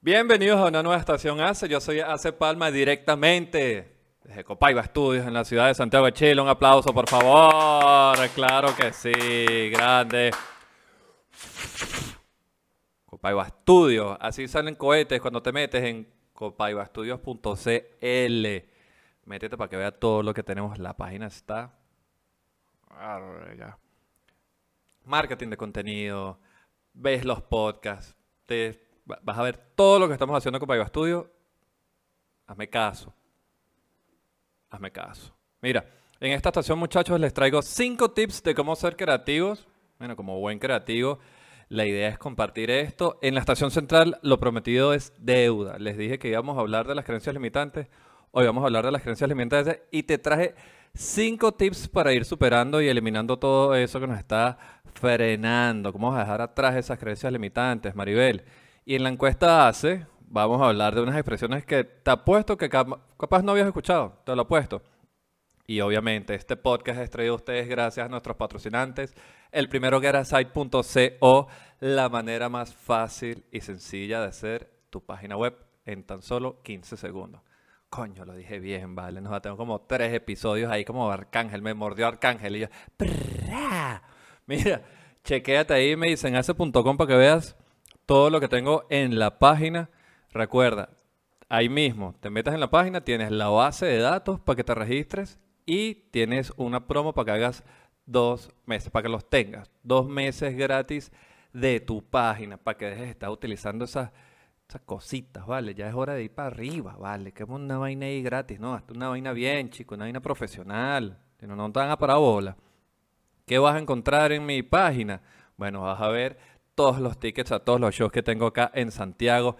Bienvenidos a una nueva estación ACE. Yo soy ACE Palma directamente desde Copaiba Estudios en la ciudad de Santiago de Chile. Un aplauso, por favor. Claro que sí, grande. Copaiba Studios. Así salen cohetes cuando te metes en copaibastudios.cl. Métete para que veas todo lo que tenemos. La página está. Arre, Marketing de contenido. Ves los podcasts. Te vas a ver todo lo que estamos haciendo con Paiva Studio. Hazme caso. Hazme caso. Mira, en esta estación, muchachos, les traigo cinco tips de cómo ser creativos. Bueno, como buen creativo, la idea es compartir esto. En la estación central, lo prometido es deuda. Les dije que íbamos a hablar de las creencias limitantes. Hoy vamos a hablar de las creencias limitantes y te traje cinco tips para ir superando y eliminando todo eso que nos está frenando. ¿Cómo vamos a dejar atrás esas creencias limitantes, Maribel? Y en la encuesta ACE vamos a hablar de unas expresiones que te apuesto que capaz no habías escuchado, te lo apuesto. Y obviamente este podcast es traído a ustedes gracias a nuestros patrocinantes. El primero Gerasite.co, la manera más fácil y sencilla de hacer tu página web en tan solo 15 segundos. Coño, lo dije bien, vale. Nos tengo como tres episodios ahí como Arcángel, me mordió Arcángel y yo... Mira, chequéate ahí, me dicen hace.com para que veas todo lo que tengo en la página. Recuerda, ahí mismo, te metas en la página, tienes la base de datos para que te registres y tienes una promo para que hagas dos meses, para que los tengas. Dos meses gratis de tu página, para que dejes de estar utilizando esas, cositas, ¿vale? Ya es hora de ir para arriba, ¿vale? Que es una vaina ahí gratis, ¿no? Hasta una vaina bien, chico, una vaina profesional. Si no, no te van a parar bola. ¿Qué vas a encontrar en mi página? Bueno, vas a ver todos los tickets a todos los shows que tengo acá en Santiago.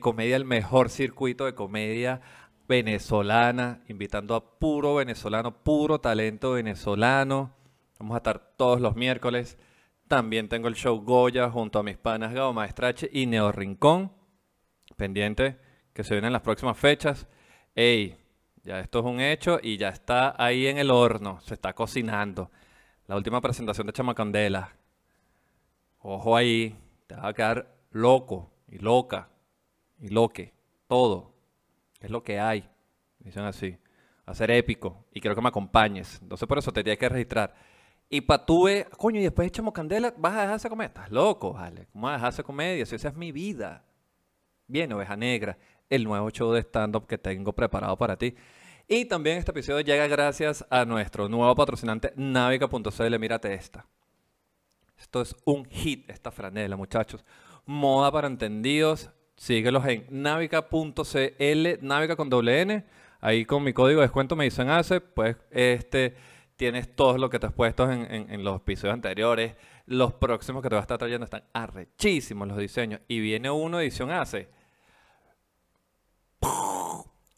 Comedia, el mejor circuito de comedia venezolana, invitando a puro venezolano, puro talento venezolano. Vamos a estar todos los miércoles. También tengo el show Goya junto a mis panas Gao Maestrache y Neo Rincón. Pendiente que se vienen las próximas fechas. Ey, ya esto es un hecho y ya está ahí en el horno, se está cocinando. La última presentación de Chamacandela, Ojo ahí, te vas a quedar loco y loca y loque, todo. Es lo que hay. Dicen así. Va a ser épico y quiero que me acompañes. Entonces por eso te tienes que registrar. Y para tú ver, coño, y después echamos candela, vas a dejarse comer. Estás loco, vale. ¿Cómo vas a dejarse comedia? Si esa es mi vida. Bien, Oveja Negra, el nuevo show de stand-up que tengo preparado para ti. Y también este episodio llega gracias a nuestro nuevo patrocinante, navica.cl. Mírate esta. Esto es un hit, esta franela, muchachos. Moda para entendidos. Síguelos en navica.cl, navica con doble N. Ahí con mi código de descuento me dicen pues este tienes todo lo que te has puesto en, los episodios anteriores. Los próximos que te va a estar trayendo están arrechísimos los diseños. Y viene uno edición hace.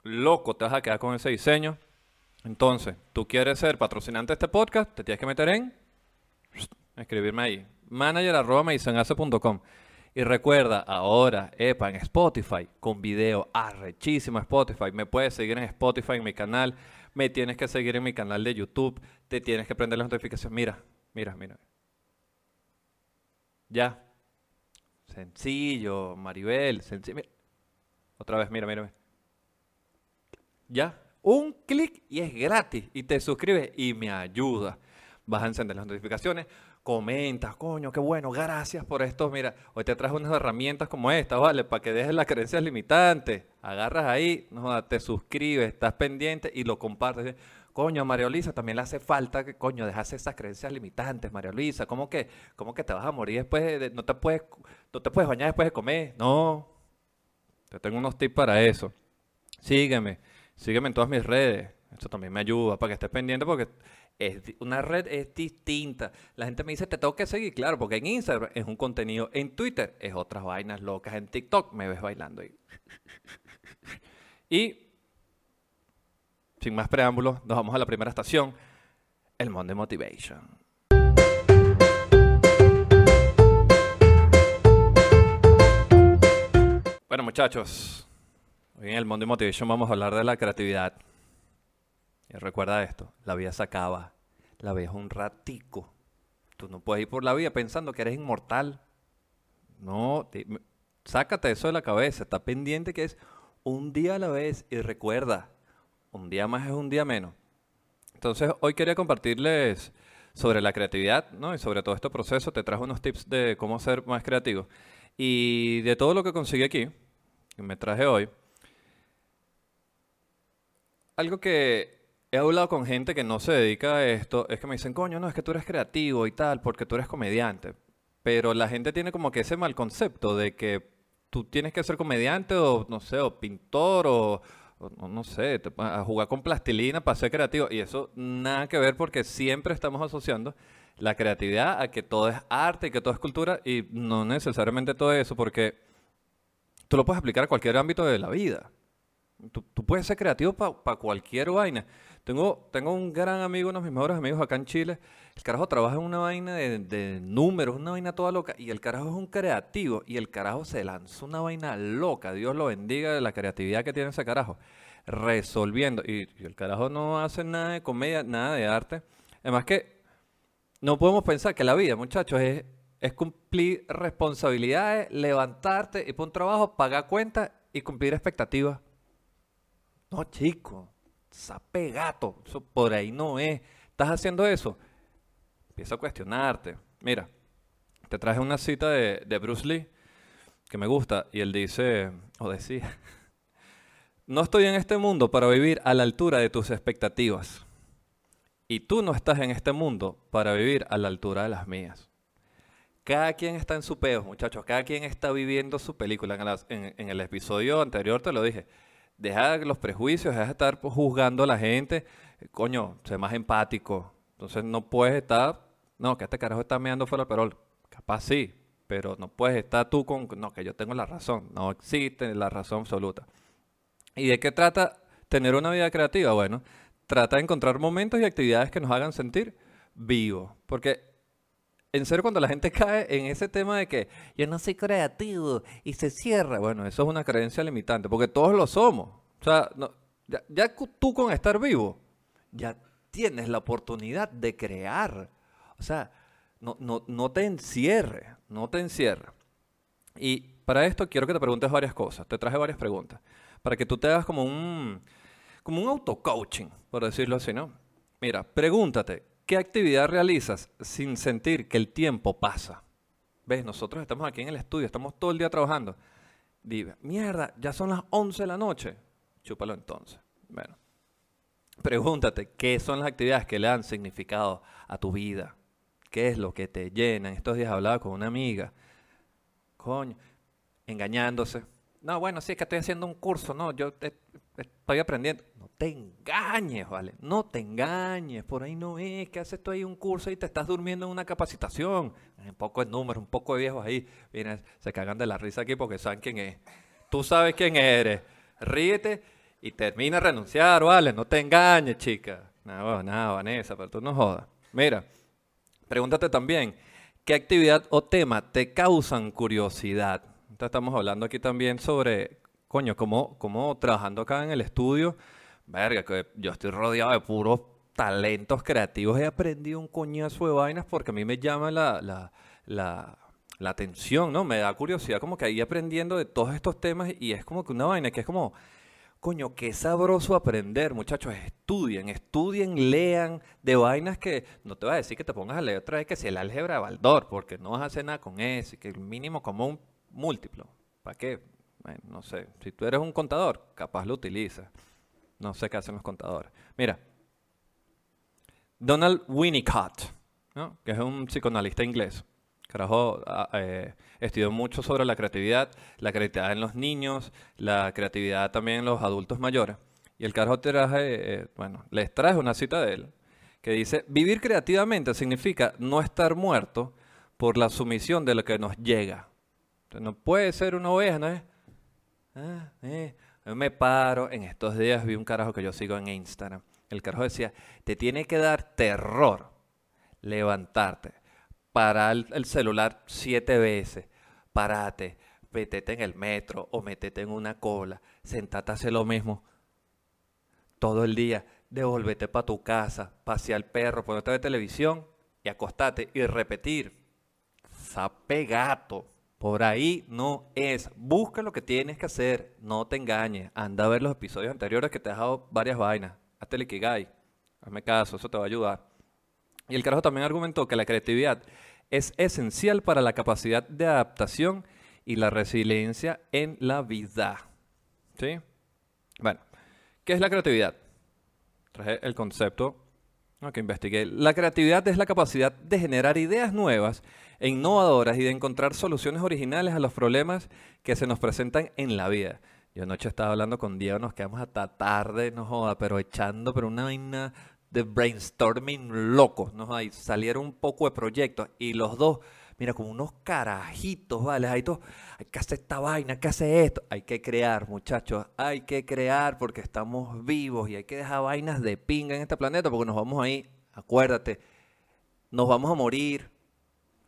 Loco, te vas a quedar con ese diseño. Entonces, tú quieres ser patrocinante de este podcast, te tienes que meter en escribirme ahí. Manager arroba Y recuerda, ahora, EPA, en Spotify, con video arrechísimo Spotify. Me puedes seguir en Spotify, en mi canal. Me tienes que seguir en mi canal de YouTube. Te tienes que prender las notificaciones. Mira, mira, mira. Ya. Sencillo, Maribel. Sencillo. Otra vez, mira, mira. Ya. Un clic y es gratis. Y te suscribes y me ayuda. Vas a encender las notificaciones comentas, coño, qué bueno, gracias por esto. Mira, hoy te traje unas herramientas como esta, ¿vale? Para que dejes las creencias limitantes. Agarras ahí, no, te suscribes, estás pendiente y lo compartes. Coño, María Luisa, también le hace falta que, coño, dejas esas creencias limitantes, María Luisa. ¿Cómo que, cómo que te vas a morir después de, no te puedes, no te puedes bañar después de comer? No. Te tengo unos tips para eso. Sígueme, sígueme en todas mis redes. Esto también me ayuda para que estés pendiente porque es, una red es distinta. La gente me dice, te tengo que seguir, claro, porque en Instagram es un contenido, en Twitter es otras vainas locas, en TikTok me ves bailando ahí. y sin más preámbulos, nos vamos a la primera estación, el Monday Motivation. Bueno muchachos, hoy en el Monday Motivation vamos a hablar de la creatividad. Y recuerda esto, la vida se acaba, la vida un ratico. Tú no puedes ir por la vida pensando que eres inmortal. No, sácate eso de la cabeza, está pendiente que es un día a la vez y recuerda, un día más es un día menos. Entonces, hoy quería compartirles sobre la creatividad, ¿no? Y sobre todo este proceso, te trajo unos tips de cómo ser más creativo. Y de todo lo que conseguí aquí, que me traje hoy, algo que he hablado con gente que no se dedica a esto, es que me dicen, coño, no, es que tú eres creativo y tal, porque tú eres comediante. Pero la gente tiene como que ese mal concepto de que tú tienes que ser comediante o, no sé, o pintor o, no sé, a jugar con plastilina para ser creativo. Y eso nada que ver porque siempre estamos asociando la creatividad a que todo es arte y que todo es cultura y no necesariamente todo eso porque tú lo puedes aplicar a cualquier ámbito de la vida. Tú, puedes ser creativo para cualquier vaina. Tengo, tengo un gran amigo, uno de mis mejores amigos acá en Chile. El carajo trabaja en una vaina de, números, una vaina toda loca. Y el carajo es un creativo. Y el carajo se lanzó una vaina loca. Dios lo bendiga de la creatividad que tiene ese carajo. Resolviendo. Y, el carajo no hace nada de comedia, nada de arte. Además que no podemos pensar que la vida, muchachos, es, es cumplir responsabilidades, levantarte y por un trabajo, pagar cuentas y cumplir expectativas. No, chico, sape gato, eso por ahí no es. ¿Estás haciendo eso? Empieza a cuestionarte. Mira, te traje una cita de, Bruce Lee que me gusta y él dice, o decía, no estoy en este mundo para vivir a la altura de tus expectativas. Y tú no estás en este mundo para vivir a la altura de las mías. Cada quien está en su peo, muchachos. Cada quien está viviendo su película. En, el episodio anterior te lo dije. Deja los prejuicios, deja de estar juzgando a la gente. Coño, sé más empático. Entonces no puedes estar. No, que este carajo está meando fuera del perol. Capaz sí, pero no puedes estar tú con. No, que yo tengo la razón. No existe la razón absoluta. ¿Y de qué trata tener una vida creativa? Bueno, trata de encontrar momentos y actividades que nos hagan sentir vivos. Porque en serio, cuando la gente cae en ese tema de que yo no soy creativo y se cierra, bueno, eso es una creencia limitante, porque todos lo somos. O sea, ya, tú con estar vivo, ya tienes la oportunidad de crear. O sea, no, no, no te encierre, no te encierre. Y para esto quiero que te preguntes varias cosas. Te traje varias preguntas. Para que tú te hagas como un, como un auto-coaching, por decirlo así, ¿no? Mira, pregúntate, ¿qué actividad realizas sin sentir que el tiempo pasa? ¿Ves? Nosotros estamos aquí en el estudio, estamos todo el día trabajando. Diga, mierda, ya son las 11 de la noche. Chúpalo entonces. Bueno, pregúntate, ¿qué son las actividades que le dan significado a tu vida? ¿Qué es lo que te llena? Estos días hablaba con una amiga. Coño, engañándose. No, bueno, sí, es que estoy haciendo un curso. No, yo estoy aprendiendo. No te engañes, ¿vale? No te engañes. Por ahí no es que haces tú ahí un curso y te estás durmiendo en una capacitación. Un poco de números, un poco de viejos ahí. Vienen, se cagan de la risa aquí porque saben quién es. Tú sabes quién eres. Ríete y termina a renunciar, ¿vale? No te engañes, chica. Nada, nada, Vanessa, pero tú no jodas. Mira, pregúntate también, ¿qué actividad o tema te causan curiosidad? Estamos hablando aquí también sobre coño, como, como trabajando acá en el estudio, verga, que yo estoy rodeado de puros talentos creativos, he aprendido un coñazo de vainas porque a mí me llama la, la, la, la atención, ¿no? Me da curiosidad como que ahí aprendiendo de todos estos temas y es como que una vaina que es como, coño, qué sabroso aprender, muchachos, estudien, estudien, lean de vainas que no te voy a decir que te pongas a leer otra vez que si el álgebra de Baldor, porque no vas a hacer nada con eso, y que el mínimo común múltiplo, ¿para qué? No sé, si tú eres un contador, capaz lo utilizas. No sé qué hacen los contadores. Mira, Donald Winnicott, que es un psicoanalista inglés. Carajo, eh, estudió mucho sobre la creatividad, la creatividad en los niños, la creatividad también en los adultos mayores. Y el carajo traje, eh, bueno, les traje una cita de él que dice, vivir creativamente significa no estar muerto por la sumisión de lo que nos llega. no puede ser una oveja, ¿no? Ah, eh. Me paro, en estos días vi un carajo que yo sigo en Instagram. El carajo decía, te tiene que dar terror levantarte, parar el celular siete veces, parate, metete en el metro o metete en una cola, sentate a hacer lo mismo todo el día, devolvete para tu casa, pasear al perro, ponerte de televisión y acostate y repetir. Sape gato. Por ahí no es. Busca lo que tienes que hacer. No te engañes. Anda a ver los episodios anteriores que te he dejado varias vainas. Hazte el Ikigai. Hazme caso, eso te va a ayudar. Y el carajo también argumentó que la creatividad es esencial para la capacidad de adaptación y la resiliencia en la vida. ¿Sí? Bueno, ¿qué es la creatividad? Traje el concepto que investigué. La creatividad es la capacidad de generar ideas nuevas e innovadoras y de encontrar soluciones originales a los problemas que se nos presentan en la vida. Yo anoche estaba hablando con Diego, nos quedamos hasta tarde, no joda, pero echando, una vaina de brainstorming loco, ¿no? Ahí salieron un poco de proyectos y los dos, mira, como unos carajitos, ¿vale? Ahí todo, hay que hacer esta vaina, hay que hacer esto. Hay que crear, muchachos, hay que crear porque estamos vivos y hay que dejar vainas de pinga en este planeta porque nos vamos ahí, acuérdate, nos vamos a morir,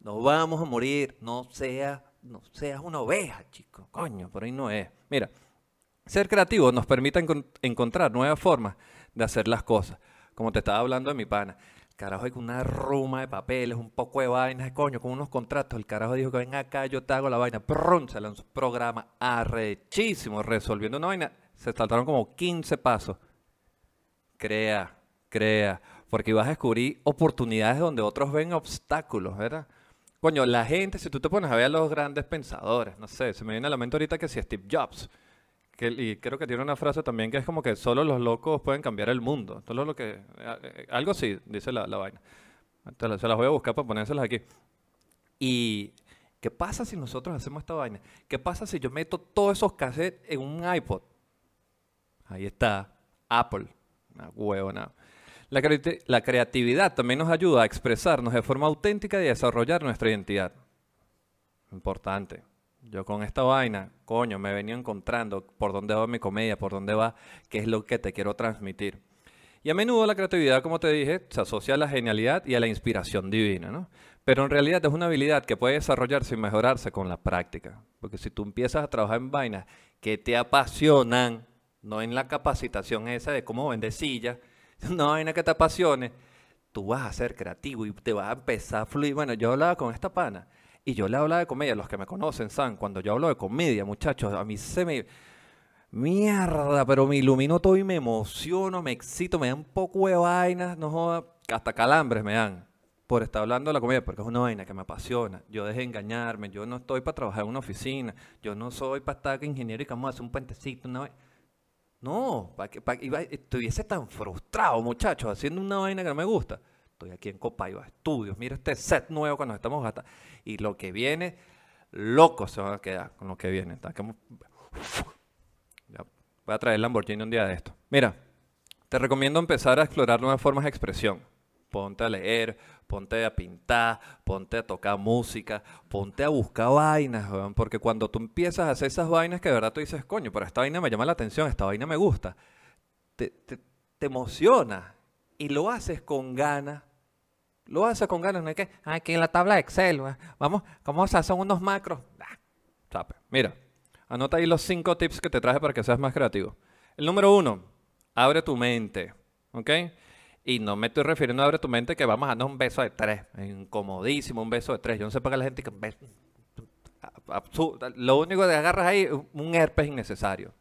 nos vamos a morir, no seas, no seas una oveja, chico, coño, por ahí no es. Mira, ser creativo nos permite encontrar nuevas formas de hacer las cosas como te estaba hablando de mi pana. Carajo, hay una ruma de papeles, un poco de vainas, coño, con unos contratos. El carajo dijo que ven acá, yo te hago la vaina. Prum, se lanzó un programa arrechísimo, resolviendo una vaina. Se saltaron como 15 pasos. Crea, crea, porque vas a descubrir oportunidades donde otros ven obstáculos, ¿verdad? Coño, la gente, si tú te pones a ver a los grandes pensadores, no sé, se me viene a la mente ahorita que si Steve Jobs, y creo que tiene una frase también que es como que solo los locos pueden cambiar el mundo. Solo lo que, eh, eh, algo así, dice la, vaina. se las voy a buscar para ponérselas aquí. Y, ¿qué pasa si nosotros hacemos esta vaina? ¿Qué pasa si yo meto todos esos cassettes en un iPod? Ahí está, Apple. Una huevona. La, la creatividad también nos ayuda a expresarnos de forma auténtica y a desarrollar nuestra identidad. Importante. Yo con esta vaina, coño, me venido encontrando por dónde va mi comedia, por dónde va, qué es lo que te quiero transmitir. Y a menudo la creatividad, como te dije, se asocia a la genialidad y a la inspiración divina, ¿no? Pero en realidad es una habilidad que puede desarrollarse y mejorarse con la práctica. Porque si tú empiezas a trabajar en vainas que te apasionan, no en la capacitación esa de cómo vender sillas, una vaina que te apasione, tú vas a ser creativo y te vas a empezar a fluir. Bueno, yo hablaba con esta pana y yo le hablaba de comedia, los que me conocen saben, cuando yo hablo de comedia, muchachos, a mí se me... Mierda, pero me ilumino todo y me emociono, me excito, me dan un poco de vainas, no joda, hasta calambres me dan por estar hablando de la comedia, porque es una vaina que me apasiona. Yo dejé de engañarme, yo no estoy para trabajar en una oficina, yo no soy para estar ingeniero y que vamos a hacer un puentecito, una vaina. No, para que, para, estuviese tan frustrado, muchachos, haciendo una vaina que no me gusta. Estoy aquí en Copaiba Estudios, mira este set nuevo que nos estamos gastando y lo que viene, loco se van a quedar con lo que viene. Voy a traer Lamborghini un día de esto. Mira, te recomiendo empezar a explorar nuevas formas de expresión. Ponte a leer, ponte a pintar, ponte a tocar música, ponte a buscar vainas, porque cuando tú empiezas a hacer esas vainas que de verdad tú dices, coño, pero esta vaina me llama la atención, esta vaina me gusta, te, te, te emociona y lo haces con ganas lo hace con ganas, no hay que, aquí en la tabla de Excel, vamos, ¿cómo se hacen unos macros? Ah, Mira, anota ahí los cinco tips que te traje para que seas más creativo. El número uno, abre tu mente, ¿ok? Y no me estoy refiriendo a abre tu mente que vamos a dar un beso de tres, incomodísimo un beso de tres. Yo no sé para qué la gente que lo único que agarras ahí es un herpes innecesario.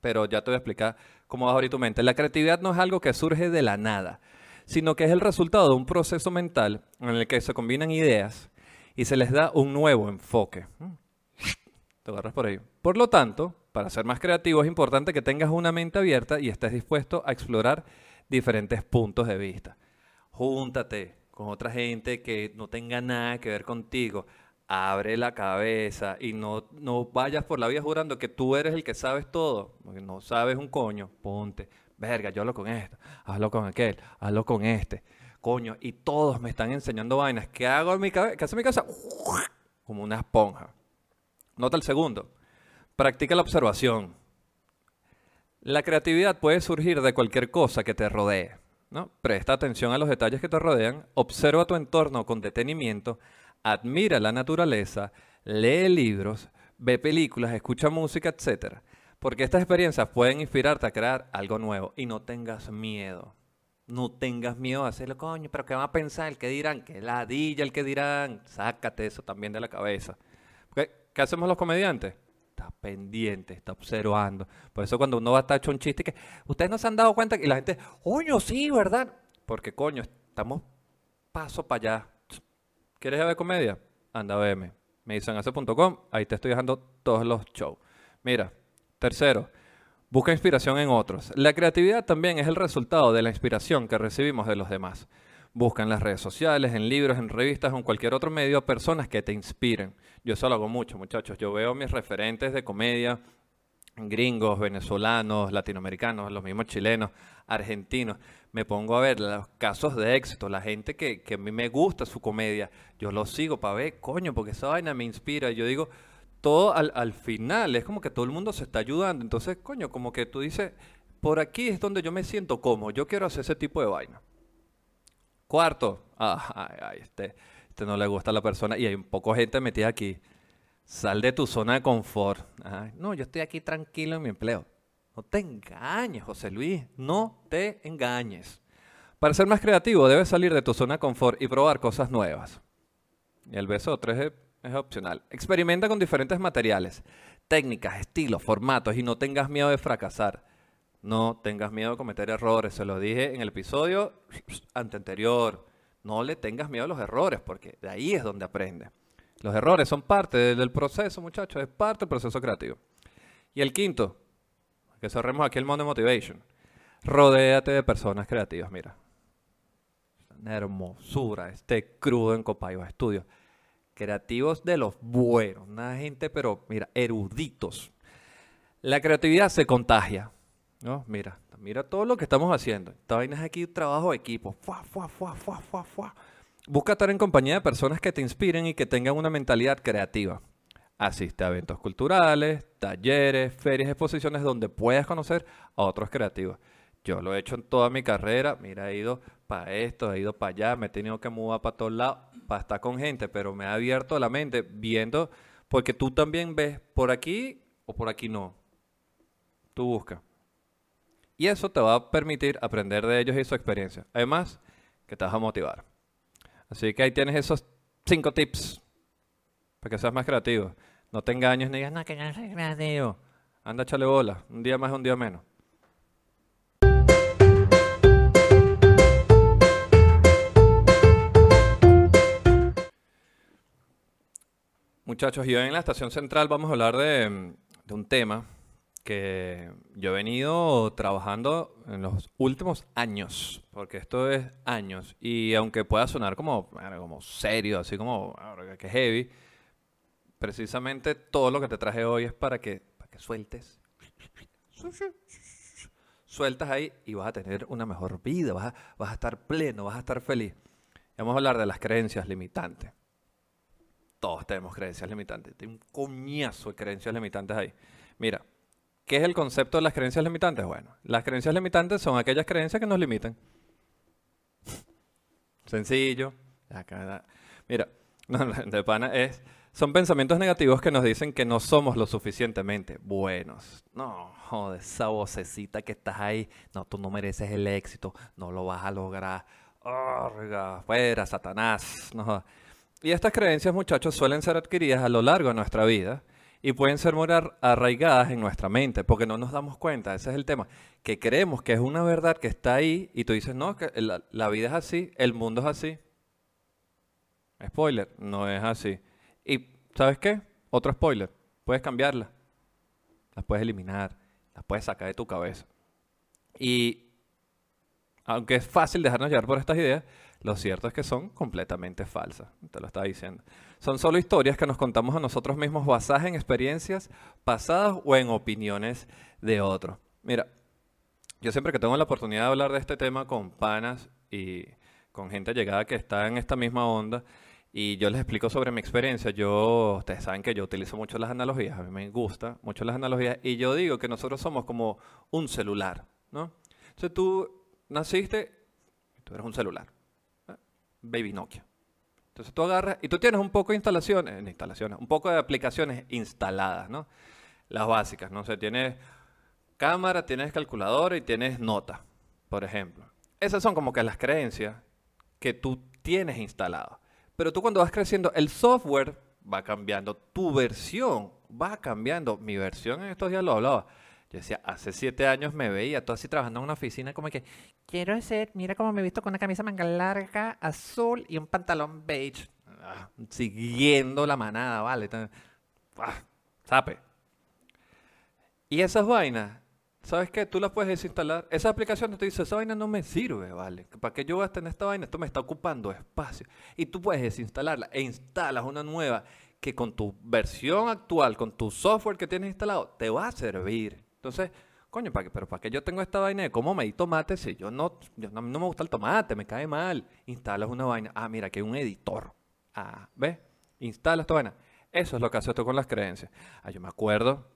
Pero ya te voy a explicar cómo vas a abrir tu mente. La creatividad no es algo que surge de la nada sino que es el resultado de un proceso mental en el que se combinan ideas y se les da un nuevo enfoque. Mm. Te agarras por ahí. Por lo tanto, para ser más creativo es importante que tengas una mente abierta y estés dispuesto a explorar diferentes puntos de vista. Júntate con otra gente que no tenga nada que ver contigo. Abre la cabeza y no, no vayas por la vida jurando que tú eres el que sabes todo. Porque no sabes un coño. Ponte, verga, yo hablo con esto, hablo con aquel, hablo con este, coño, y todos me están enseñando vainas. ¿Qué hago en mi cabeza? ¿Qué hace mi cabeza? Como una esponja. Nota el segundo. Practica la observación. La creatividad puede surgir de cualquier cosa que te rodee. ¿no? Presta atención a los detalles que te rodean, observa tu entorno con detenimiento, admira la naturaleza, lee libros, ve películas, escucha música, etc. Porque estas experiencias pueden inspirarte a crear algo nuevo y no tengas miedo. No tengas miedo a hacerlo, coño, pero ¿qué van a pensar? ¿El que dirán? ¿Qué ladilla el que dirán? Sácate eso también de la cabeza. ¿Qué hacemos los comediantes? Está pendiente, está observando. Por eso cuando uno va a estar hecho un chiste que ustedes no se han dado cuenta y la gente, coño, sí, ¿verdad? Porque coño, estamos paso para allá. ¿Quieres ver comedia? Anda a verme. Me dicen hace.com, ahí te estoy dejando todos los shows. Mira, tercero, busca inspiración en otros. La creatividad también es el resultado de la inspiración que recibimos de los demás. Busca en las redes sociales, en libros, en revistas o en cualquier otro medio personas que te inspiren. Yo eso lo hago mucho, muchachos. Yo veo mis referentes de comedia, gringos, venezolanos, latinoamericanos, los mismos chilenos, argentinos. Me pongo a ver los casos de éxito, la gente que, que a mí me gusta su comedia. Yo lo sigo para ver, coño, porque esa vaina me inspira. Yo digo, todo al, al final es como que todo el mundo se está ayudando. Entonces, coño, como que tú dices, por aquí es donde yo me siento cómodo. Yo quiero hacer ese tipo de vaina. Cuarto, ah, este, este no le gusta a la persona y hay un poco gente metida aquí. Sal de tu zona de confort. no, yo estoy aquí tranquilo en mi empleo. No te engañes, José Luis, no te engañes. Para ser más creativo debes salir de tu zona de confort y probar cosas nuevas. Y el beso 3 es, es opcional. Experimenta con diferentes materiales, técnicas, estilos, formatos y no tengas miedo de fracasar. No tengas miedo de cometer errores. Se lo dije en el episodio anterior. No le tengas miedo a los errores, porque de ahí es donde aprende. Los errores son parte del proceso, muchachos, es parte del proceso creativo. Y el quinto, que cerremos aquí el Monday Motivation. Rodéate de personas creativas, mira. Una hermosura, este crudo en Copaiba Estudios. Creativos de los buenos, una gente, pero mira, eruditos. La creatividad se contagia. No, mira, mira todo lo que estamos haciendo. Esta vaina es aquí trabajo de equipo. Fua, fua, fua, fua, fua, fua. Busca estar en compañía de personas que te inspiren y que tengan una mentalidad creativa. Asiste a eventos culturales, talleres, ferias, exposiciones donde puedas conocer a otros creativos. Yo lo he hecho en toda mi carrera. Mira, he ido para esto, he ido para allá, me he tenido que mudar para todos lados para estar con gente, pero me ha abierto la mente viendo, porque tú también ves por aquí o por aquí no. Tú busca. Y eso te va a permitir aprender de ellos y su experiencia. Además, que te vas a motivar. Así que ahí tienes esos cinco tips para que seas más creativo. No te engañes ni digas, no, que no soy creativo. Anda, échale bola. Un día más, un día menos. Muchachos, y hoy en la estación central vamos a hablar de, un tema que yo he venido trabajando en los últimos años, porque esto es años, y aunque pueda sonar como, como serio, así como que heavy, precisamente todo lo que te traje hoy es para que, para que sueltes. Sueltas ahí y vas a tener una mejor vida, vas a, vas a estar pleno, vas a estar feliz. Vamos a hablar de las creencias limitantes. Todos tenemos creencias limitantes. Hay un coñazo de creencias limitantes ahí. Mira, ¿Qué es el concepto de las creencias limitantes? Bueno, las creencias limitantes son aquellas creencias que nos limitan. Sencillo. Mira, de pana es, son pensamientos negativos que nos dicen que no somos lo suficientemente buenos. No, joder, esa vocecita que estás ahí, no, tú no mereces el éxito, no lo vas a lograr. Oh, fuera, Satanás. No. Y estas creencias, muchachos, suelen ser adquiridas a lo largo de nuestra vida y pueden ser muy arraigadas en nuestra mente, porque no nos damos cuenta, ese es el tema, que creemos que es una verdad que está ahí y tú dices, no, que la, vida es así, el mundo es así. Spoiler, no es así. Y ¿sabes qué? Otro spoiler, puedes cambiarla, las puedes eliminar, las puedes sacar de tu cabeza. Y aunque es fácil dejarnos llevar por estas ideas, lo cierto es que son completamente falsas, te lo estaba diciendo. Son solo historias que nos contamos a nosotros mismos basadas en experiencias pasadas o en opiniones de otros. Mira, yo siempre que tengo la oportunidad de hablar de este tema con panas y con gente llegada que está en esta misma onda, y yo les explico sobre mi experiencia. Yo, ustedes saben que yo utilizo mucho las analogías, a mí me gusta mucho las analogías, y yo digo que nosotros somos como un celular, ¿no? Entonces tú naciste, tú eres un celular Baby Nokia. Entonces tú agarras y tú tienes un poco de instalaciones, instalaciones, un poco de aplicaciones instaladas, ¿no? Las básicas, no sé, tienes cámara, tienes calculadora y tienes nota, por ejemplo. Esas son como que las creencias que tú tienes instalado. Pero tú cuando vas creciendo, el software va cambiando, tu versión va cambiando. Mi versión en estos días lo hablaba. Yo decía, hace siete años me veía todo así trabajando en una oficina como que, quiero ser, mira cómo me he visto con una camisa manga larga, azul y un pantalón beige. Ah, siguiendo la manada, vale. Ah, sape. Y esas vainas, ¿sabes qué? Tú las puedes desinstalar. Esa aplicación te dice, esa vaina no me sirve, ¿vale? ¿Para qué yo a tener esta vaina? Esto me está ocupando espacio. Y tú puedes desinstalarla e instalas una nueva que con tu versión actual, con tu software que tienes instalado, te va a servir. Entonces, coño, ¿para qué? Pero ¿para qué yo tengo esta vaina de cómo me di tomate si yo no, yo no, me gusta el tomate, me cae mal? Instalas una vaina. Ah, mira, que hay un editor. Ah, ¿ves? Instalas esta vaina. Eso es lo que hace esto con las creencias. Ah, yo me acuerdo,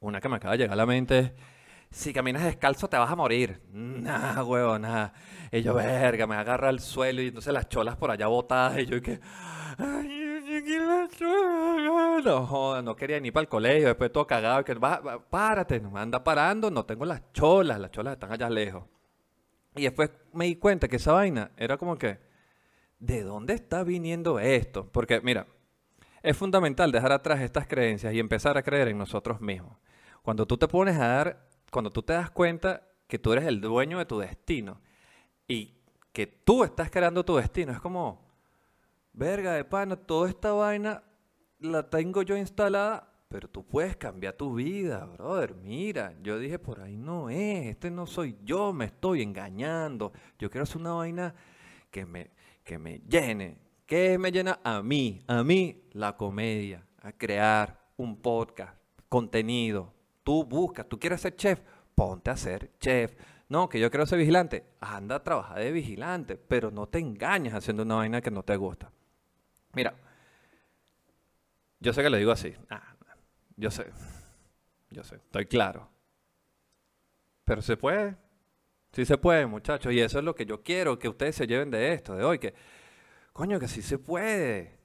una que me acaba de llegar a la mente si caminas descalzo te vas a morir. Nah, huevo, nada. Y yo, verga, me agarra el suelo y entonces las cholas por allá botadas y yo que... Ay, no no quería ni para el colegio, después todo cagado, que va, párate, no anda parando, no tengo las cholas, las cholas están allá lejos. Y después me di cuenta que esa vaina era como que, ¿de dónde está viniendo esto? Porque mira, es fundamental dejar atrás estas creencias y empezar a creer en nosotros mismos. Cuando tú te pones a dar, cuando tú te das cuenta que tú eres el dueño de tu destino y que tú estás creando tu destino, es como, verga de pana, toda esta vaina la tengo yo instalada, pero tú puedes cambiar tu vida, brother. Mira, yo dije, por ahí no es, este no soy yo, me estoy engañando. Yo quiero hacer una vaina que me, que me llene. ¿Qué me llena? A mí, a mí la comedia, a crear un podcast, contenido. Tú buscas, tú quieres ser chef, ponte a ser chef. No, que yo quiero ser vigilante, anda a trabajar de vigilante, pero no te engañes haciendo una vaina que no te gusta. Mira, yo sé que lo digo así. Ah, yo sé. Yo sé, estoy claro. Pero se puede. Sí se puede, muchachos. Y eso es lo que yo quiero que ustedes se lleven de esto, de hoy. Que, coño, que sí se puede.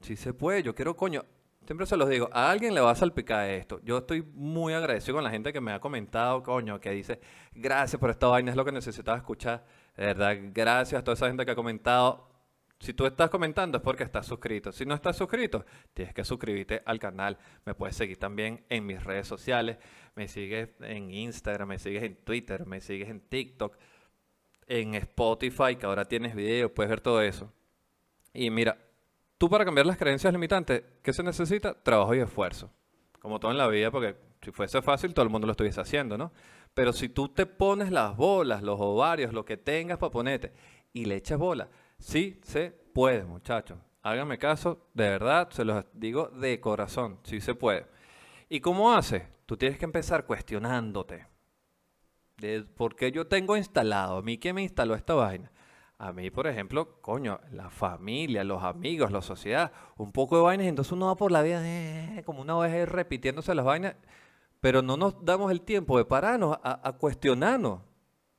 Sí se puede. Yo quiero, coño, siempre se los digo, a alguien le va a salpicar esto. Yo estoy muy agradecido con la gente que me ha comentado, coño, que dice, gracias por esta vaina, es lo que necesitaba escuchar. De verdad, gracias a toda esa gente que ha comentado. Si tú estás comentando es porque estás suscrito. Si no estás suscrito, tienes que suscribirte al canal. Me puedes seguir también en mis redes sociales. Me sigues en Instagram, me sigues en Twitter, me sigues en TikTok, en Spotify, que ahora tienes video, puedes ver todo eso. Y mira, tú para cambiar las creencias limitantes, ¿qué se necesita? Trabajo y esfuerzo. Como todo en la vida, porque si fuese fácil, todo el mundo lo estuviese haciendo, ¿no? Pero si tú te pones las bolas, los ovarios, lo que tengas para ponerte, y le echas bola, Sí se puede, muchachos. Háganme caso, de verdad, se los digo de corazón, sí se puede. ¿Y cómo hace? Tú tienes que empezar cuestionándote. Por qué yo tengo instalado, a mí quién me instaló esta vaina. A mí, por ejemplo, coño, la familia, los amigos, la sociedad, un poco de vainas, entonces uno va por la vida eh, como una vez repitiéndose las vainas, pero no nos damos el tiempo de pararnos a, a cuestionarnos.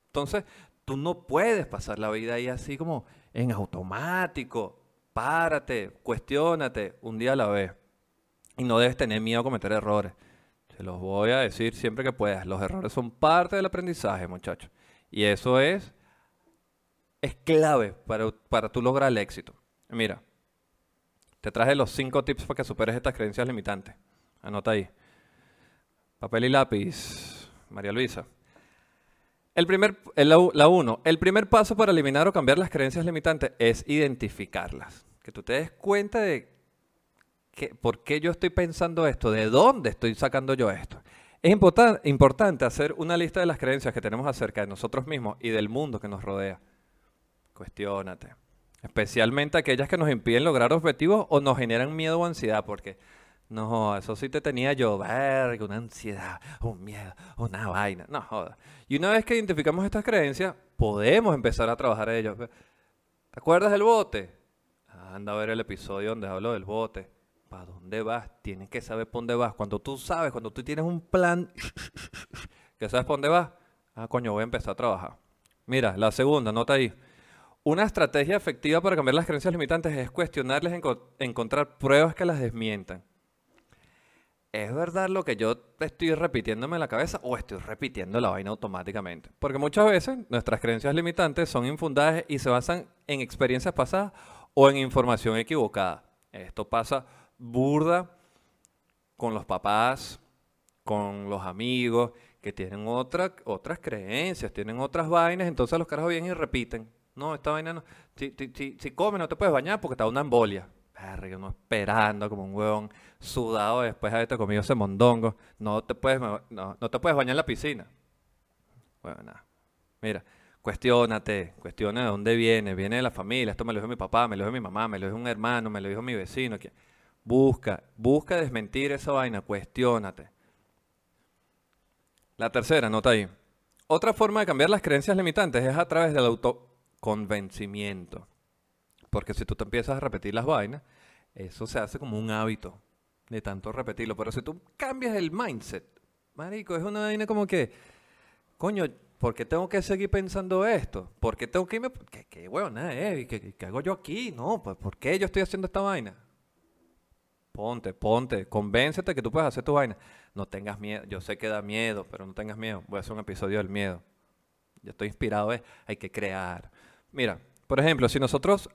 Entonces, tú no puedes pasar la vida ahí así como, en automático. Párate, cuestiónate un día a la vez. Y no debes tener miedo a cometer errores. Se los voy a decir siempre que puedas. Los errores son parte del aprendizaje, muchachos. Y eso es, es clave para, para tú lograr el éxito. Mira, te traje los cinco tips para que superes estas creencias limitantes. Anota ahí. Papel y lápiz, María Luisa. El primer, la el primer paso para eliminar o cambiar las creencias limitantes es identificarlas. Que tú te des cuenta de que, por qué yo estoy pensando esto, de dónde estoy sacando yo esto. Es importante hacer una lista de las creencias que tenemos acerca de nosotros mismos y del mundo que nos rodea. Cuestiónate. Especialmente aquellas que nos impiden lograr objetivos o nos generan miedo o ansiedad, porque no, eso sí te tenía yo, verga, una ansiedad, un miedo, una vaina. No joda. Y una vez que identificamos estas creencias, podemos empezar a trabajar ellos. ¿Te acuerdas del bote? Anda a ver el episodio donde hablo del bote. ¿Para dónde vas? Tienes que saber para dónde vas. Cuando tú sabes, cuando tú tienes un plan, que sabes para dónde vas, ah, coño, voy a empezar a trabajar. Mira, la segunda, nota ahí. Una estrategia efectiva para cambiar las creencias limitantes es cuestionarles, enco- encontrar pruebas que las desmientan. ¿Es verdad lo que yo estoy repitiéndome en la cabeza o estoy repitiendo la vaina automáticamente? Porque muchas veces nuestras creencias limitantes son infundadas y se basan en experiencias pasadas o en información equivocada. Esto pasa burda con los papás, con los amigos, que tienen otra, otras creencias, tienen otras vainas, entonces los carajos vienen y repiten. No, esta vaina no. Si, si, si, si comes no te puedes bañar porque te da una embolia. Uno esperando como un huevón sudado después de haberte comido ese mondongo. No te puedes, no, no te puedes bañar en la piscina. Bueno, nada. Mira, cuestiónate, cuestiona de dónde viene. Viene de la familia. Esto me lo dijo mi papá, me lo dijo mi mamá, me lo dijo un hermano, me lo dijo mi vecino. Busca, busca desmentir esa vaina, cuestiónate. La tercera, nota ahí. Otra forma de cambiar las creencias limitantes es a través del autoconvencimiento. Porque si tú te empiezas a repetir las vainas, eso se hace como un hábito de tanto repetirlo. Pero si tú cambias el mindset, marico, es una vaina como que, coño, ¿por qué tengo que seguir pensando esto? ¿Por qué tengo que irme? ¿Qué, qué huevona es? ¿Qué, qué hago yo aquí? No, pues ¿por qué yo estoy haciendo esta vaina? Ponte, ponte, convéncete que tú puedes hacer tu vaina. No tengas miedo. Yo sé que da miedo, pero no tengas miedo. Voy a hacer un episodio del miedo. Yo estoy inspirado, ¿eh? hay que crear. Mira, por ejemplo, si nosotros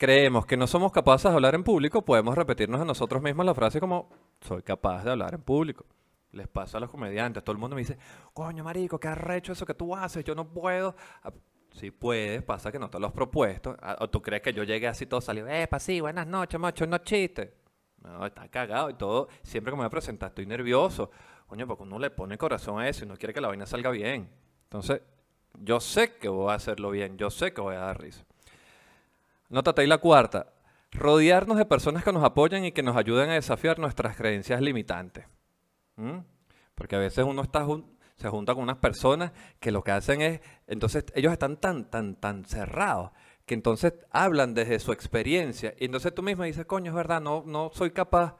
creemos que no somos capaces de hablar en público, podemos repetirnos a nosotros mismos la frase como, soy capaz de hablar en público. Les pasa a los comediantes, todo el mundo me dice, coño, marico, qué arrecho eso que tú haces, yo no puedo. Ah, Sí puedes, pasa que no te lo has propuesto. Ah, ¿O tú crees que yo llegué así todo salió, epa, sí, buenas noches, macho, no chiste? No, está cagado y todo. Siempre que me voy a presentar estoy nervioso. Coño, porque uno le pone corazón a eso y no quiere que la vaina salga bien. Entonces, yo sé que voy a hacerlo bien, yo sé que voy a dar risa. Nótate ahí la cuarta. Rodearnos de personas que nos apoyan y que nos ayuden a desafiar nuestras creencias limitantes. ¿Mm? Porque a veces uno está se junta con unas personas que lo que hacen es, entonces ellos están tan, tan, tan cerrados que entonces hablan desde su experiencia y entonces tú mismo dices, coño, es verdad, no, no soy capaz.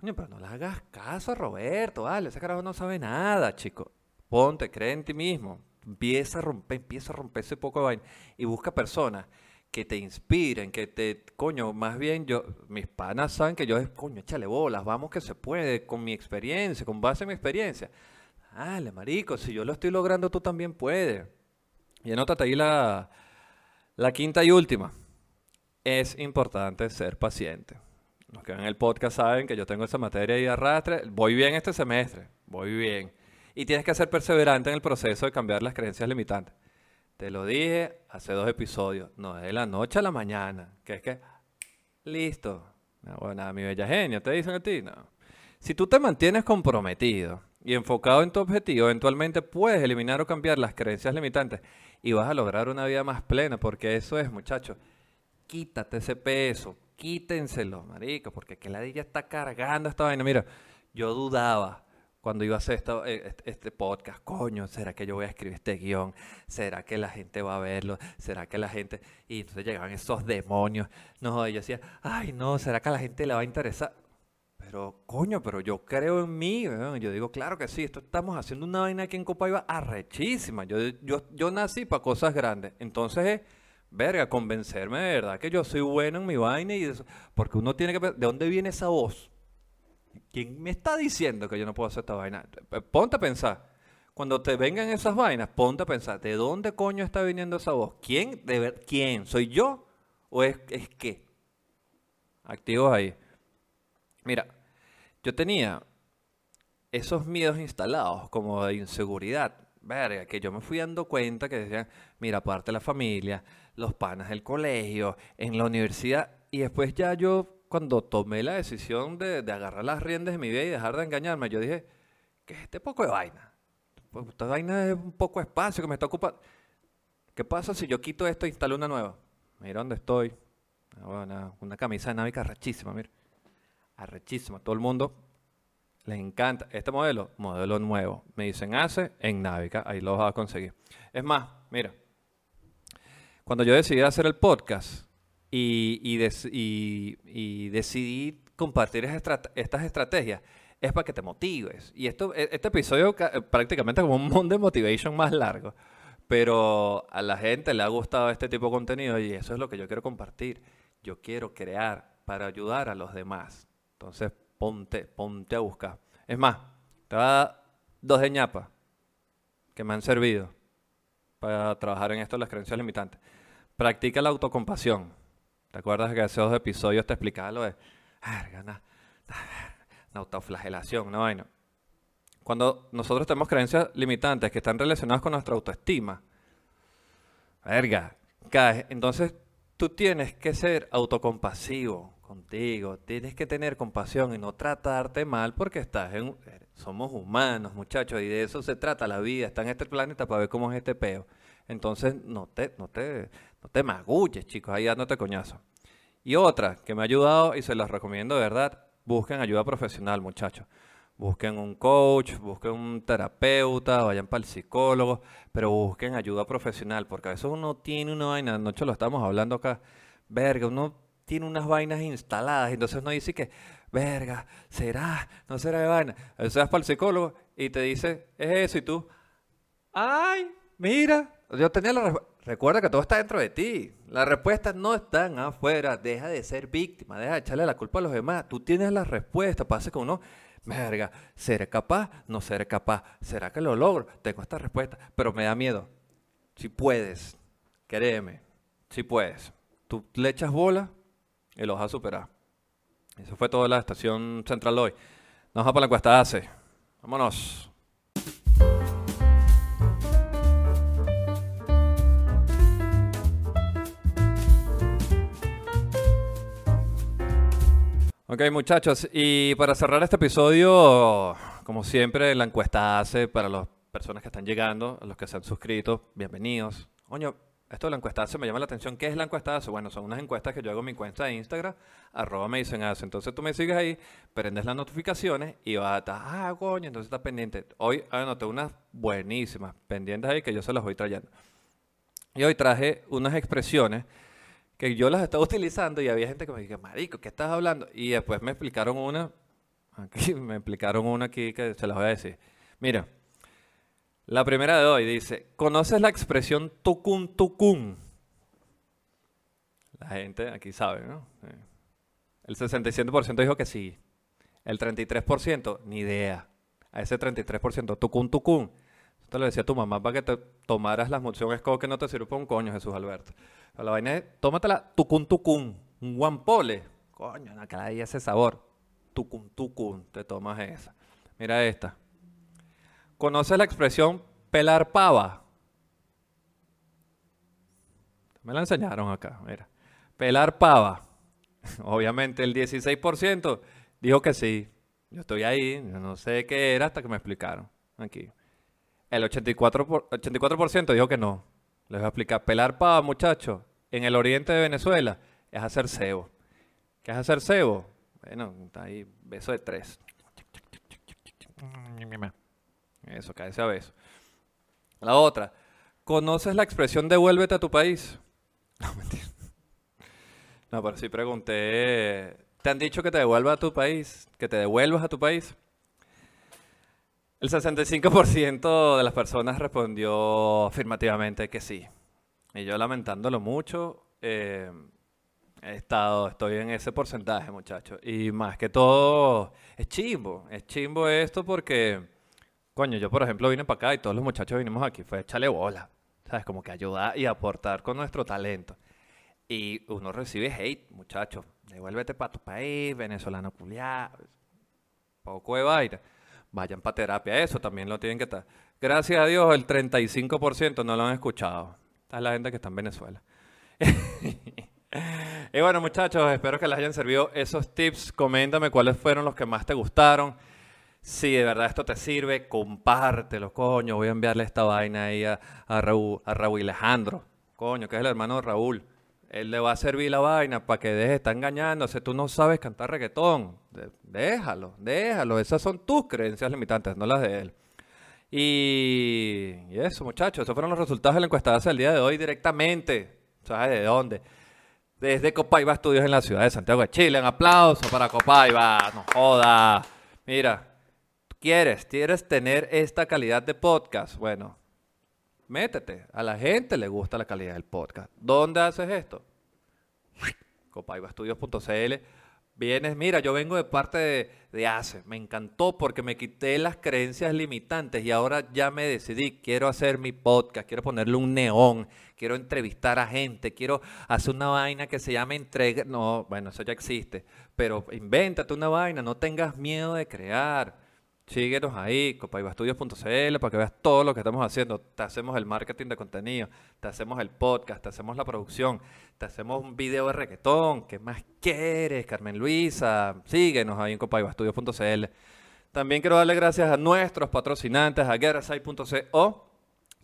Coño, pero no le hagas caso a Roberto, vale, ese carajo no sabe nada, chico. Ponte, cree en ti mismo. Empieza a romper, empieza a romper ese poco de vaina y busca personas que te inspiren, que te, coño, más bien yo, mis panas saben que yo es, coño, échale bolas, vamos que se puede, con mi experiencia, con base en mi experiencia. Dale, marico, si yo lo estoy logrando, tú también puedes. Y anótate ahí la, la quinta y última. Es importante ser paciente. Los que ven el podcast saben que yo tengo esa materia de arrastre. Voy bien este semestre, voy bien. Y tienes que ser perseverante en el proceso de cambiar las creencias limitantes. Te lo dije hace dos episodios, no es de la noche a la mañana, que es que, listo, no, bueno, mi bella genio, te dicen a ti, no. Si tú te mantienes comprometido y enfocado en tu objetivo, eventualmente puedes eliminar o cambiar las creencias limitantes y vas a lograr una vida más plena, porque eso es, muchachos, quítate ese peso, quítenselo, marico, porque que la ya está cargando esta vaina. Mira, yo dudaba cuando iba a hacer eh, este, podcast, coño, ¿será que yo voy a escribir este guion? ¿Será que la gente va a verlo? ¿Será que la gente...? Y entonces llegaban esos demonios. No, y yo decía, ay, no, ¿será que a la gente le va a interesar? Pero, coño, pero yo creo en mí, weón. Yo digo, claro que sí, esto estamos haciendo una vaina aquí en Copaiba arrechísima. Yo, yo, yo nací para cosas grandes. Entonces es, verga, convencerme de verdad que yo soy bueno en mi vaina y eso. Porque uno tiene que... ¿De dónde viene esa voz? ¿Quién me está diciendo que yo no puedo hacer esta vaina? P- Ponte a pensar. Cuando te vengan esas vainas, ponte a pensar, ¿de dónde coño está viniendo esa voz? ¿Quién? De ver, ¿Quién? ¿Soy yo? ¿O es, es qué? Activos ahí. Mira, yo tenía esos miedos instalados como de inseguridad. Verga, que yo me fui dando cuenta que decían, mira, aparte la familia, los panas del colegio, en la universidad, y después ya yo, cuando tomé la decisión de, de agarrar las riendas de mi vida y dejar de engañarme, yo dije, ¿qué es este poco de vaina? Pues esta vaina es un poco de espacio que me está ocupando. ¿Qué pasa si yo quito esto e instalo una nueva? Mira dónde estoy. Ah, nada, una camisa de návica arrechísima, mira. Arrechísima. Todo el mundo les encanta. Este modelo, modelo nuevo. Me dicen hace en Navica, ahí lo vas a conseguir. Es más, mira, cuando yo decidí hacer el podcast y, y, des- y- decidí compartir estas estrategias, es para que te motives. Y esto, e- este episodio ca- prácticamente como un Monday Motivation más largo. Pero a la gente le ha gustado este tipo de contenido y eso es lo que yo quiero compartir. Yo quiero crear para ayudar a los demás. Entonces, ponte, ponte a buscar. Es más, te voy a dos de ñapa que me han servido para trabajar en esto de las creencias limitantes. Practica la autocompasión. ¿Te acuerdas que hace dos episodios te explicaba lo de una, autoflagelación, no vaina? Cuando nosotros tenemos creencias limitantes que están relacionadas con nuestra autoestima, verga, caes. Entonces tú tienes que ser autocompasivo contigo, tienes que tener compasión y no tratarte mal porque estás en... Somos humanos, muchachos, y de eso se trata la vida. Está en este planeta para ver cómo es este peo. Entonces no te, no te, no te magulles, chicos, ahí dándote coñazo. Y otra que me ha ayudado y se las recomiendo de verdad, busquen ayuda profesional, muchachos. Busquen un coach, busquen un terapeuta, vayan para el psicólogo, pero busquen ayuda profesional, porque a veces uno tiene una vaina, anoche lo estamos hablando acá, verga, uno tiene unas vainas instaladas, entonces uno dice que, verga, ¿será? ¿No será de vaina? Entonces vas para el psicólogo y te dice, es eso, y tú, ay, mira, yo tenía la respuesta. Recuerda que todo está dentro de ti. Las respuestas no están afuera. Deja de ser víctima, deja de echarle la culpa a los demás. Tú tienes la respuesta. Pasa que uno verga, ¿seré capaz? No seré capaz. ¿Será que lo logro? Tengo esta respuesta, pero me da miedo. Si puedes, créeme, si puedes. Tú le echas bola y lo vas a superar. Eso fue toda la estación central hoy. Nos vamos para la encuesta hace. Vámonos. Ok, muchachos, y para cerrar este episodio, como siempre, la encuesta hace para las personas que están llegando, los que se han suscrito, bienvenidos. Coño, esto de la encuesta hace me llama la atención. ¿Qué es la encuesta hace? Bueno, son unas encuestas que yo hago en mi cuenta de Instagram, arroba me dicen hace. Entonces tú me sigues ahí, prendes las notificaciones y vas a estar, ah, coño, entonces estás pendiente. Hoy anoté unas buenísimas pendientes ahí que yo se las voy trayendo. Y hoy traje unas expresiones que yo las estaba utilizando y había gente que me dijo, marico, ¿qué estás hablando? Y después me explicaron una, aquí me explicaron una aquí que se las voy a decir. Mira, la primera de hoy dice, ¿conoces la expresión tucun tucun? La gente aquí sabe, ¿no? El 67% dijo que sí. El 33%, ni idea. A ese 33%, tucun tucun. Esto le decía a tu mamá para que te tomaras las mociones como que no te sirve para un coño, Jesús Alberto la vaina es, tómatela tucun tucun, un guampole. Coño, cada día ese sabor. Tucun tucun, te tomas esa. Mira esta. ¿Conoces la expresión pelar pava? Me la enseñaron acá, mira. Pelar pava. Obviamente el 16% dijo que sí. Yo estoy ahí, no sé qué era hasta que me explicaron. Aquí. El 84%, 84 dijo que no. Les voy a explicar. Pelar pava, muchachos, en el oriente de Venezuela es hacer cebo. ¿Qué es hacer cebo? Bueno, está ahí, beso de tres. Eso, cae a beso. La otra, ¿conoces la expresión devuélvete a tu país? No, mentira. No, pero sí pregunté, ¿te han dicho que te devuelvas a tu país? ¿Que te devuelvas a tu país? El 65% de las personas respondió afirmativamente que sí. Y yo lamentándolo mucho, eh, he estado, estoy en ese porcentaje, muchachos. Y más que todo, es chimbo. Es chimbo esto porque, coño, yo por ejemplo vine para acá y todos los muchachos vinimos aquí. Fue echarle bola. ¿Sabes? Como que ayudar y aportar con nuestro talento. Y uno recibe hate, muchachos. Devuélvete para tu país, venezolano culiado. Poco de vaina vayan para terapia. Eso también lo tienen que estar. Gracias a Dios, el 35% no lo han escuchado. Es la gente que está en Venezuela. y bueno, muchachos, espero que les hayan servido esos tips. Coméntame cuáles fueron los que más te gustaron. Si de verdad esto te sirve, compártelo, coño. Voy a enviarle esta vaina ahí a, Raúl, a Raúl Alejandro, coño, que es el hermano de Raúl. Él le va a servir la vaina para que deje de estar engañándose. Tú no sabes cantar reggaetón. Déjalo, déjalo. Esas son tus creencias limitantes, no las de él. Y, eso, muchachos, esos fueron los resultados de la encuesta hace el día de hoy directamente. ¿Sabes de dónde? Desde Copaiba Estudios en la ciudad de Santiago de Chile. Un aplauso para Copaiba. No joda. Mira, ¿quieres? ¿Quieres tener esta calidad de podcast? Bueno, métete. A la gente le gusta la calidad del podcast. ¿Dónde haces esto? copaibastudios.cl Vienes, mira, yo vengo de parte de, de, ACE, me encantó porque me quité las creencias limitantes y ahora ya me decidí, quiero hacer mi podcast, quiero ponerle un neón, quiero entrevistar a gente, quiero hacer una vaina que se llame entrega, no, bueno, eso ya existe, pero invéntate una vaina, no tengas miedo de crear. Síguenos ahí, copaibastudios.cl, para que veas todo lo que estamos haciendo. Te hacemos el marketing de contenido, te hacemos el podcast, te hacemos la producción, te hacemos un video de reggaetón. ¿Qué más quieres, Carmen Luisa? Síguenos ahí en copaibastudios.cl. También quiero darle gracias a nuestros patrocinantes, a guerrasai.co,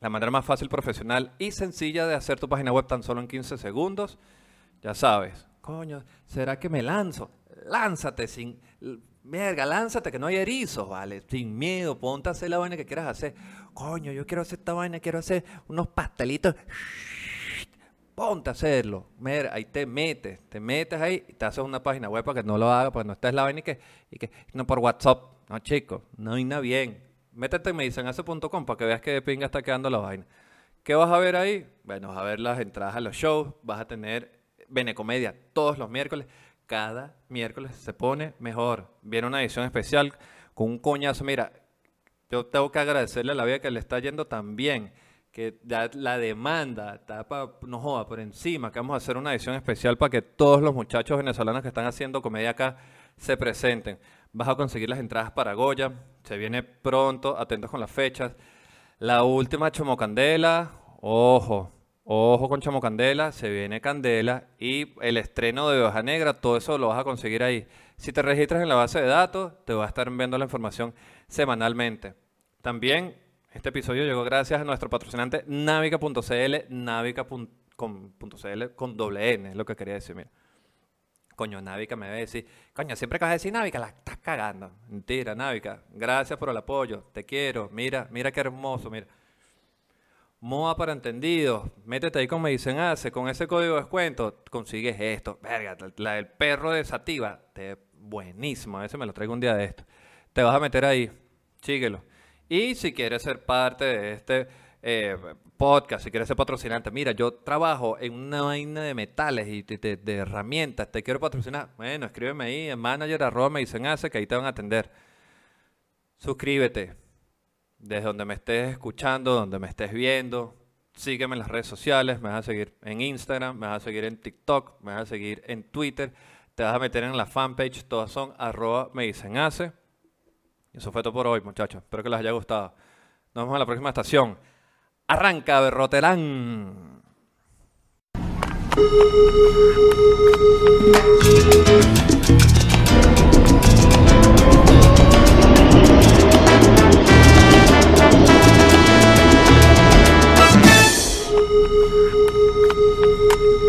la manera más fácil, profesional y sencilla de hacer tu página web tan solo en 15 segundos. Ya sabes, coño, ¿será que me lanzo? Lánzate sin Verga, lánzate que no hay erizos, ¿vale? Sin miedo, ponte a hacer la vaina que quieras hacer. Coño, yo quiero hacer esta vaina, quiero hacer unos pastelitos. Ponte a hacerlo. Mira, ahí te metes, te metes ahí y te haces una página web para que no lo haga, porque no estés la vaina y que, y que no por WhatsApp. No, chicos, no hay nada bien. Métete en medicenhace.com para que veas que de pinga está quedando la vaina. ¿Qué vas a ver ahí? Bueno, vas a ver las entradas a los shows, vas a tener Benecomedia todos los miércoles cada miércoles se pone mejor. Viene una edición especial con un coñazo. Mira, yo tengo que agradecerle a la vida que le está yendo tan bien, que la demanda está no joda, por encima, que vamos a hacer una edición especial para que todos los muchachos venezolanos que están haciendo comedia acá se presenten. Vas a conseguir las entradas para Goya, se viene pronto, atentos con las fechas. La última Chomocandela, ojo, Ojo con Chamo Candela, se viene Candela y el estreno de Hoja Negra, todo eso lo vas a conseguir ahí. Si te registras en la base de datos, te va a estar enviando la información semanalmente. También este episodio llegó gracias a nuestro patrocinante navica.cl, navica.cl con doble N, es lo que quería decir, mira. Coño, Navica me va a decir, coño, siempre que vas a decir Navica, la estás cagando. Mentira, Navica, gracias por el apoyo, te quiero, mira, mira qué hermoso, mira. MOA para entendidos. Métete ahí con Me Dicen Hace. Con ese código de descuento consigues esto. Verga, la del perro de Sativa. Te, buenísimo. A me lo traigo un día de esto. Te vas a meter ahí. Síguelo. Y si quieres ser parte de este eh, podcast, si quieres ser patrocinante, mira, yo trabajo en una vaina de metales y de, herramientas. Te quiero patrocinar. Bueno, escríbeme ahí en manager arroba me dicen hace que ahí te van a atender. Suscríbete desde donde me estés escuchando, donde me estés viendo. Sígueme en las redes sociales, me vas a seguir en Instagram, me vas a seguir en TikTok, me vas a seguir en Twitter, te vas a meter en la fanpage, todas son arroba me dicen hace. Eso fue todo por hoy, muchachos. Espero que les haya gustado. Nos vemos en la próxima estación. Arranca, Berrotelán.